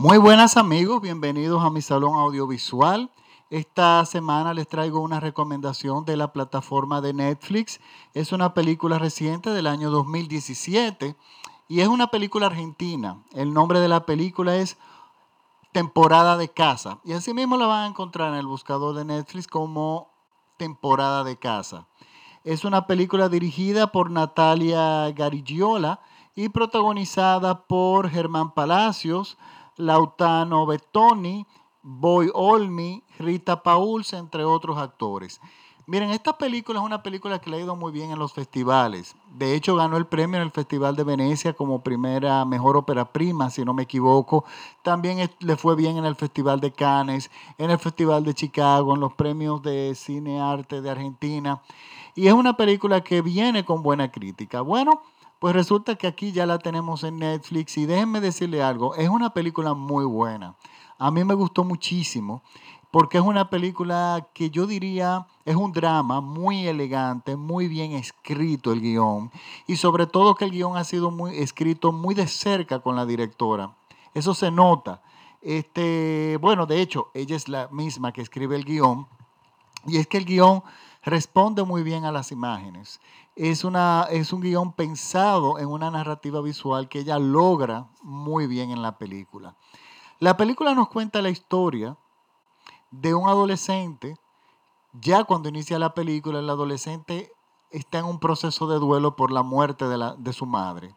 Muy buenas amigos, bienvenidos a mi salón audiovisual. Esta semana les traigo una recomendación de la plataforma de Netflix. Es una película reciente del año 2017 y es una película argentina. El nombre de la película es Temporada de Casa y así mismo la van a encontrar en el buscador de Netflix como Temporada de Casa. Es una película dirigida por Natalia Garigiola y protagonizada por Germán Palacios, Lautano Bettoni, Boy Olmi, Rita Pauls, entre otros actores. Miren, esta película es una película que le ha ido muy bien en los festivales. De hecho, ganó el premio en el Festival de Venecia como primera mejor ópera prima, si no me equivoco. También le fue bien en el Festival de Cannes, en el Festival de Chicago, en los premios de cine arte de Argentina. Y es una película que viene con buena crítica. Bueno, pues resulta que aquí ya la tenemos en Netflix y déjenme decirle algo, es una película muy buena. A mí me gustó muchísimo porque es una película que yo diría es un drama muy elegante, muy bien escrito el guion y sobre todo que el guion ha sido muy escrito muy de cerca con la directora. Eso se nota. Este, bueno, de hecho, ella es la misma que escribe el guion y es que el guion responde muy bien a las imágenes. Es, una, es un guion pensado en una narrativa visual que ella logra muy bien en la película. La película nos cuenta la historia de un adolescente. Ya cuando inicia la película, el adolescente está en un proceso de duelo por la muerte de, la, de su madre.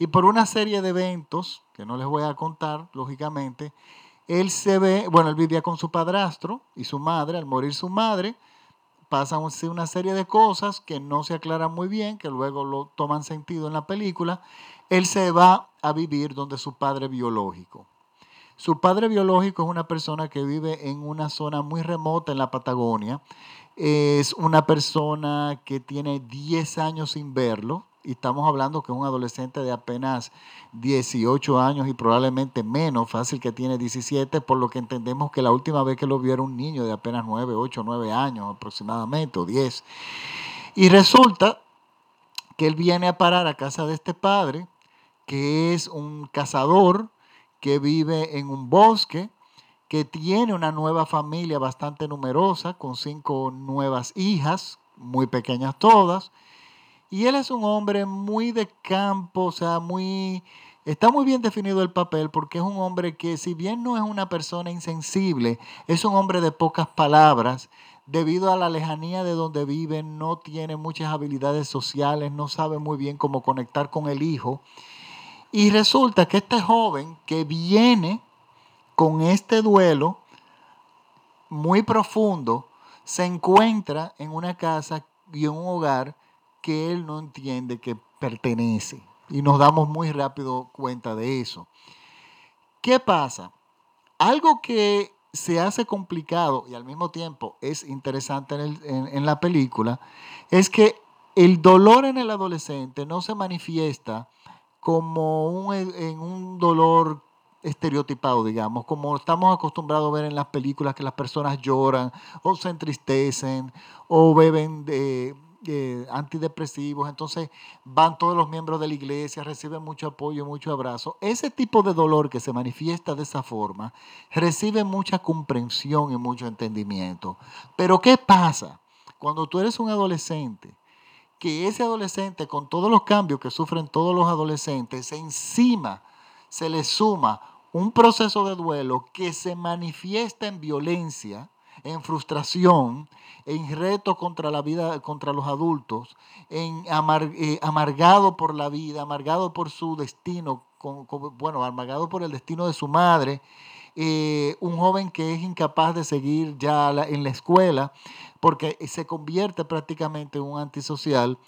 Y por una serie de eventos, que no les voy a contar, lógicamente, él se ve, bueno, él vivía con su padrastro y su madre, al morir su madre, pasan una serie de cosas que no se aclaran muy bien, que luego lo toman sentido en la película. Él se va a vivir donde su padre biológico. Su padre biológico es una persona que vive en una zona muy remota en la Patagonia. Es una persona que tiene 10 años sin verlo, y estamos hablando que un adolescente de apenas 18 años y probablemente menos, fácil que tiene 17, por lo que entendemos que la última vez que lo vio era un niño de apenas 9, 8, 9 años aproximadamente, o 10. Y resulta que él viene a parar a casa de este padre, que es un cazador que vive en un bosque, que tiene una nueva familia bastante numerosa, con cinco nuevas hijas, muy pequeñas todas, y él es un hombre muy de campo, o sea, muy... Está muy bien definido el papel porque es un hombre que si bien no es una persona insensible, es un hombre de pocas palabras, debido a la lejanía de donde vive, no tiene muchas habilidades sociales, no sabe muy bien cómo conectar con el hijo. Y resulta que este joven que viene con este duelo muy profundo, se encuentra en una casa y en un hogar que él no entiende que pertenece. Y nos damos muy rápido cuenta de eso. ¿Qué pasa? Algo que se hace complicado y al mismo tiempo es interesante en, la película es que el dolor en el adolescente no se manifiesta como un, en un dolor estereotipado, digamos, como estamos acostumbrados a ver en las películas que las personas lloran o se entristecen o beben de, antidepresivos, entonces van todos los miembros de la iglesia, reciben mucho apoyo, mucho abrazo. Ese tipo de dolor que se manifiesta de esa forma recibe mucha comprensión y mucho entendimiento. Pero ¿qué pasa cuando tú eres un adolescente? Que ese adolescente, con todos los cambios que sufren todos los adolescentes, encima se le suma un proceso de duelo que se manifiesta en violencia, en frustración, en reto contra la vida, contra los adultos, en eh, amargado por la vida, amargado por su destino, bueno, amargado por el destino de su madre, eh, un joven que es incapaz de seguir ya en la escuela porque se convierte prácticamente en un antisocial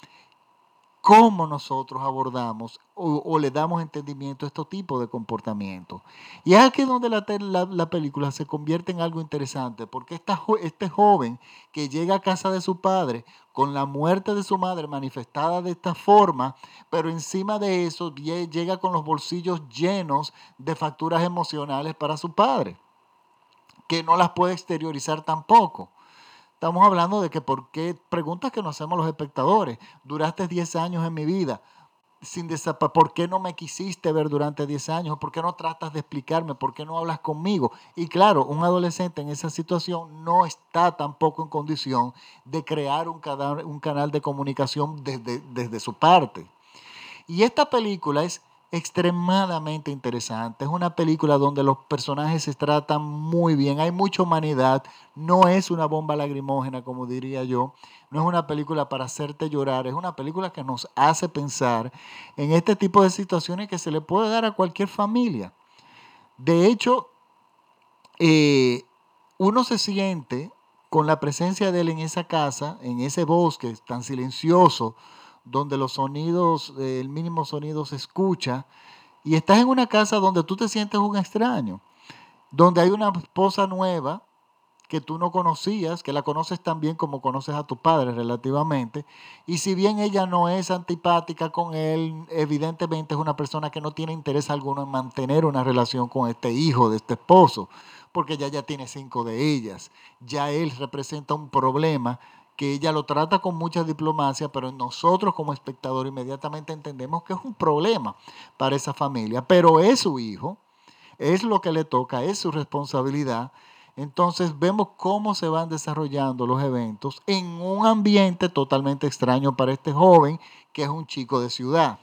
cómo nosotros abordamos o, le damos entendimiento a estos tipos de comportamientos. Y es aquí donde la, película se convierte en algo interesante, porque este joven que llega a casa de su padre con la muerte de su madre manifestada de esta forma, pero encima de eso llega con los bolsillos llenos de facturas emocionales para su padre, que no las puede exteriorizar tampoco. Estamos hablando de que por qué, preguntas que nos hacemos los espectadores, duraste 10 años en mi vida, sin ¿por qué no me quisiste ver durante 10 años? ¿Por qué no tratas de explicarme? ¿Por qué no hablas conmigo? Y claro, un adolescente en esa situación no está tampoco en condición de crear un canal, un canal de comunicación desde, desde su parte. Y esta película es extremadamente interesante. Es una película donde los personajes se tratan muy bien, hay mucha humanidad, no es una bomba lagrimógena, como diría yo, no es una película para hacerte llorar, es una película que nos hace pensar en este tipo de situaciones que se le puede dar a cualquier familia. De hecho, eh, uno se siente con la presencia de él en esa casa, en ese bosque tan silencioso, donde los sonidos, el mínimo sonido se escucha, y estás en una casa donde tú te sientes un extraño, donde hay una esposa nueva que tú no conocías, que la conoces tan bien como conoces a tu padre relativamente, y si bien ella no es antipática con él, evidentemente es una persona que no tiene interés alguno en mantener una relación con este hijo de este esposo, porque ya ya tiene cinco de ellas, ya él representa un problema que ella lo trata con mucha diplomacia, pero nosotros como espectador inmediatamente entendemos que es un problema para esa familia, pero es su hijo, es lo que le toca, es su responsabilidad. Entonces vemos cómo se van desarrollando los eventos en un ambiente totalmente extraño para este joven, que es un chico de ciudad.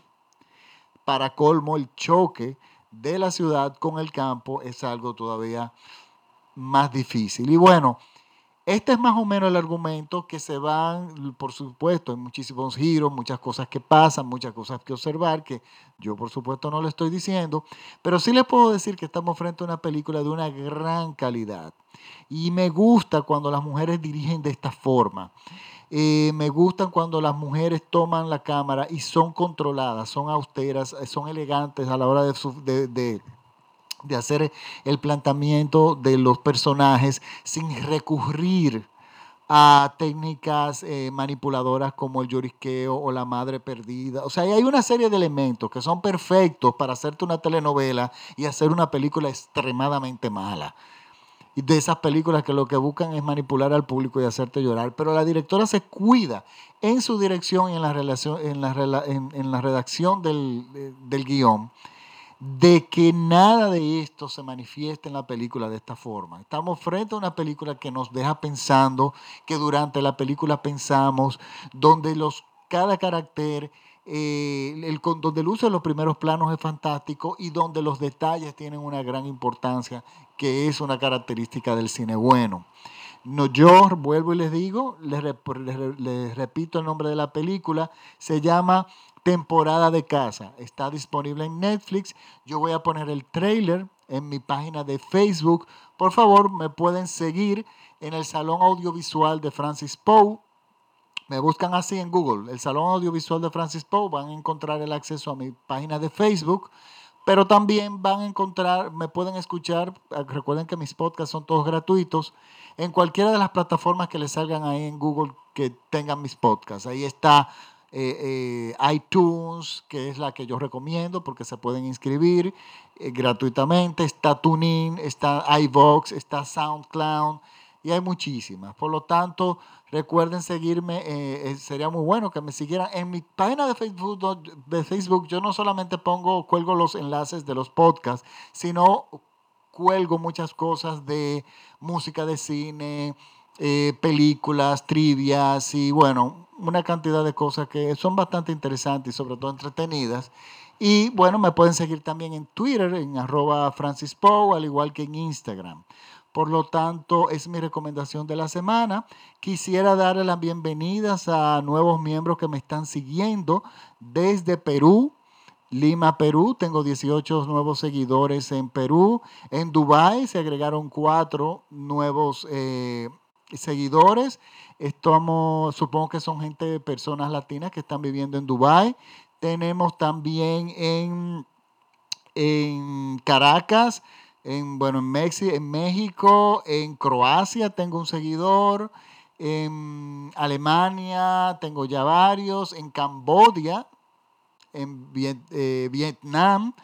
Para colmo, el choque de la ciudad con el campo es algo todavía más difícil. Y bueno, este es más o menos el argumento que se van, por supuesto, hay muchísimos giros, muchas cosas que pasan, muchas cosas que observar, que yo por supuesto no le estoy diciendo, pero sí les puedo decir que estamos frente a una película de una gran calidad. Y me gusta cuando las mujeres dirigen de esta forma. Eh, me gustan cuando las mujeres toman la cámara y son controladas, son austeras, son elegantes a la hora de, de de hacer el planteamiento de los personajes sin recurrir a técnicas eh, manipuladoras como el llorisqueo o la madre perdida. O sea, hay una serie de elementos que son perfectos para hacerte una telenovela y hacer una película extremadamente mala. Y de esas películas que lo que buscan es manipular al público y hacerte llorar. Pero la directora se cuida en su dirección y en la, relación, en la, en, la redacción del, del guion de que nada de esto se manifieste en la película de esta forma. Estamos frente a una película que nos deja pensando, que durante la película pensamos, donde los, cada carácter, eh, el, donde el uso de los primeros planos es fantástico y donde los detalles tienen una gran importancia, que es una característica del cine bueno. No, yo vuelvo y les digo, les, les repito el nombre de la película, se llama temporada de casa. Está disponible en Netflix. Yo voy a poner el trailer en mi página de Facebook. Por favor, me pueden seguir en el Salón Audiovisual de Francis Poe. Me buscan así en Google, el Salón Audiovisual de Francis Poe. Van a encontrar el acceso a mi página de Facebook. Pero también van a encontrar, me pueden escuchar, recuerden que mis podcasts son todos gratuitos, en cualquiera de las plataformas que les salgan ahí en Google que tengan mis podcasts. Ahí está eh, eh, iTunes, que es la que yo recomiendo porque se pueden inscribir eh, gratuitamente, está TuneIn, está iVox, está SoundCloud y hay muchísimas. Por lo tanto, recuerden seguirme, sería muy bueno que me siguieran en mi página de Facebook, de Facebook. Yo no solamente pongo, cuelgo los enlaces de los podcasts, sino cuelgo muchas cosas de música de cine, películas, trivias y bueno, una cantidad de cosas que son bastante interesantes y sobre todo entretenidas. Y bueno, me pueden seguir también en Twitter, en arroba Francis Poe, al igual que en Instagram. Por lo tanto, es mi recomendación de la semana. Quisiera darle las bienvenidas a nuevos miembros que me están siguiendo desde Perú, Lima, Perú. Tengo 18 nuevos seguidores en Perú. En Dubái se agregaron cuatro nuevos eh, seguidores. Estamos, supongo que son gente, personas latinas que están viviendo en Dubái. Tenemos también en, en Caracas, en, bueno, en, México, en Croacia tengo un seguidor, en Alemania tengo ya varios, en Cambodia, en eh, Vietnam,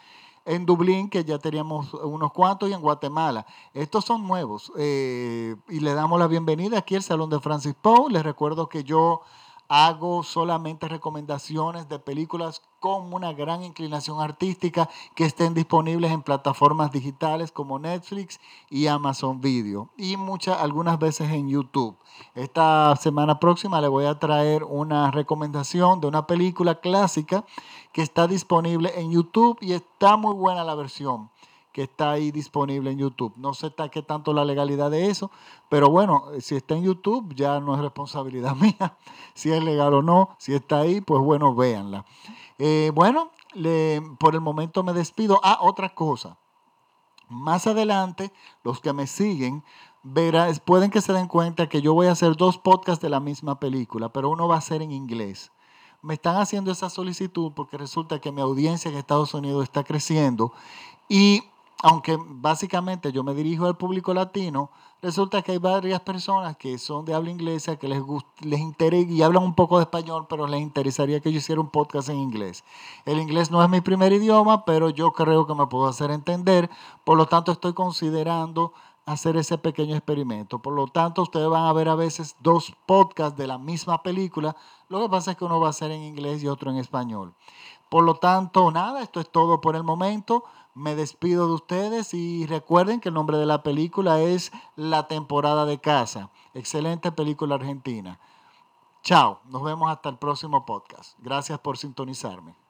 en Dublín, que ya teníamos unos cuantos, y en Guatemala. Estos son nuevos. Eh, y le damos la bienvenida aquí al Salón de Francis Poe. Les recuerdo que yo hago solamente recomendaciones de películas con una gran inclinación artística que estén disponibles en plataformas digitales como Netflix y Amazon Video y muchas algunas veces en YouTube. Esta semana próxima le voy a traer una recomendación de una película clásica que está disponible en YouTube y está muy buena la versión que está ahí disponible en YouTube. No sé qué tanto la legalidad de eso, pero bueno, si está en YouTube ya no es responsabilidad mía si es legal o no. Si está ahí, pues bueno, véanla. Eh, bueno, por el momento me despido. Ah, otra cosa. Más adelante, los que me siguen verán, pueden que se den cuenta que yo voy a hacer dos podcasts de la misma película, pero uno va a ser en inglés. Me están haciendo esa solicitud porque resulta que mi audiencia en Estados Unidos está creciendo y aunque básicamente yo me dirijo al público latino, resulta que hay varias personas que son de habla inglesa que les, les interesa y hablan un poco de español, pero les interesaría que yo hiciera un podcast en inglés. El inglés no es mi primer idioma, pero yo creo que me puedo hacer entender, por lo tanto estoy considerando hacer ese pequeño experimento. Por lo tanto, ustedes van a ver a veces dos podcasts de la misma película. Lo que pasa es que uno va a ser en inglés y otro en español. Por lo tanto, nada, esto es todo por el momento. Me despido de ustedes y recuerden que el nombre de la película es La temporada de casa. Excelente película argentina. Chao, nos vemos hasta el próximo podcast. Gracias por sintonizarme.